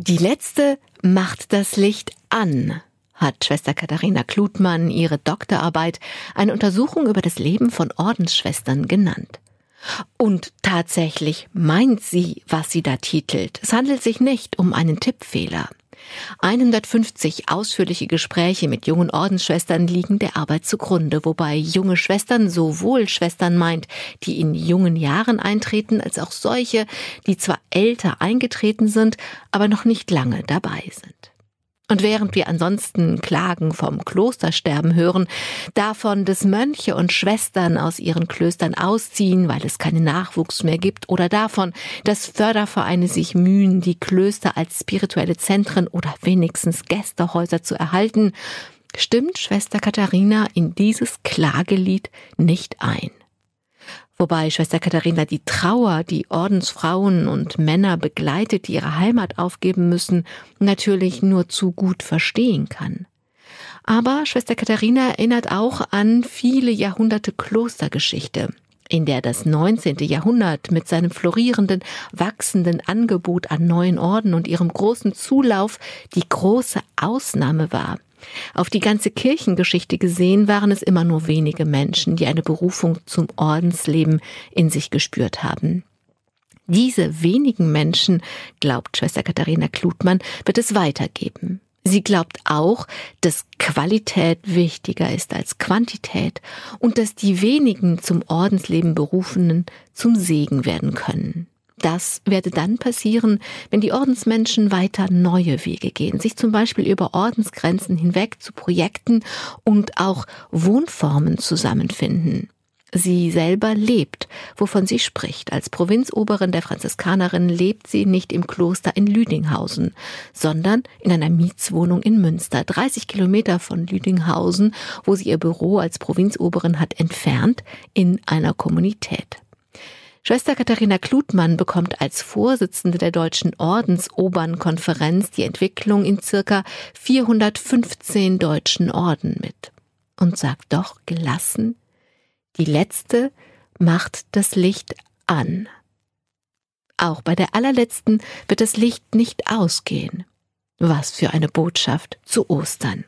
Die letzte macht das Licht an, hat Schwester Katharina Klutmann ihre Doktorarbeit, eine Untersuchung über das Leben von Ordensschwestern genannt. Und tatsächlich meint sie, was sie da titelt. Es handelt sich nicht um einen Tippfehler. 150 ausführliche Gespräche mit jungen Ordensschwestern liegen der Arbeit zugrunde, wobei junge Schwestern sowohl Schwestern meint, die in jungen Jahren eintreten, als auch solche, die zwar älter eingetreten sind, aber noch nicht lange dabei sind. Und während wir ansonsten Klagen vom Klostersterben hören, davon, dass Mönche und Schwestern aus ihren Klöstern ausziehen, weil es keinen Nachwuchs mehr gibt, oder davon, dass Fördervereine sich mühen, die Klöster als spirituelle Zentren oder wenigstens Gästehäuser zu erhalten, stimmt Schwester Katharina in dieses Klagelied nicht ein. Wobei Schwester Katharina die Trauer, die Ordensfrauen und Männer begleitet, die ihre Heimat aufgeben müssen, natürlich nur zu gut verstehen kann. Aber Schwester Katharina erinnert auch an viele Jahrhunderte Klostergeschichte, in der das 19. Jahrhundert mit seinem florierenden, wachsenden Angebot an neuen Orden und ihrem großen Zulauf die große Ausnahme war. Auf die ganze Kirchengeschichte gesehen waren es immer nur wenige Menschen, die eine Berufung zum Ordensleben in sich gespürt haben. Diese wenigen Menschen, glaubt Schwester Katharina Klutmann, wird es weitergeben. Sie glaubt auch, dass Qualität wichtiger ist als Quantität und dass die wenigen zum Ordensleben Berufenen zum Segen werden können. Das werde dann passieren, wenn die Ordensmenschen weiter neue Wege gehen, sich zum Beispiel über Ordensgrenzen hinweg zu Projekten und auch Wohnformen zusammenfinden. Sie selber lebt, wovon sie spricht. Als Provinzoberin der Franziskanerin lebt sie nicht im Kloster in Lüdinghausen, sondern in einer Mietswohnung in Münster, 30 Kilometer von Lüdinghausen, wo sie ihr Büro als Provinzoberin hat, entfernt in einer Kommunität. Schwester Katharina Klutmann bekommt als Vorsitzende der Deutschen Ordensobernkonferenz die Entwicklung in circa 415 deutschen Orden mit und sagt doch gelassen, die letzte macht das Licht an. Auch bei der allerletzten wird das Licht nicht ausgehen. Was für eine Botschaft zu Ostern.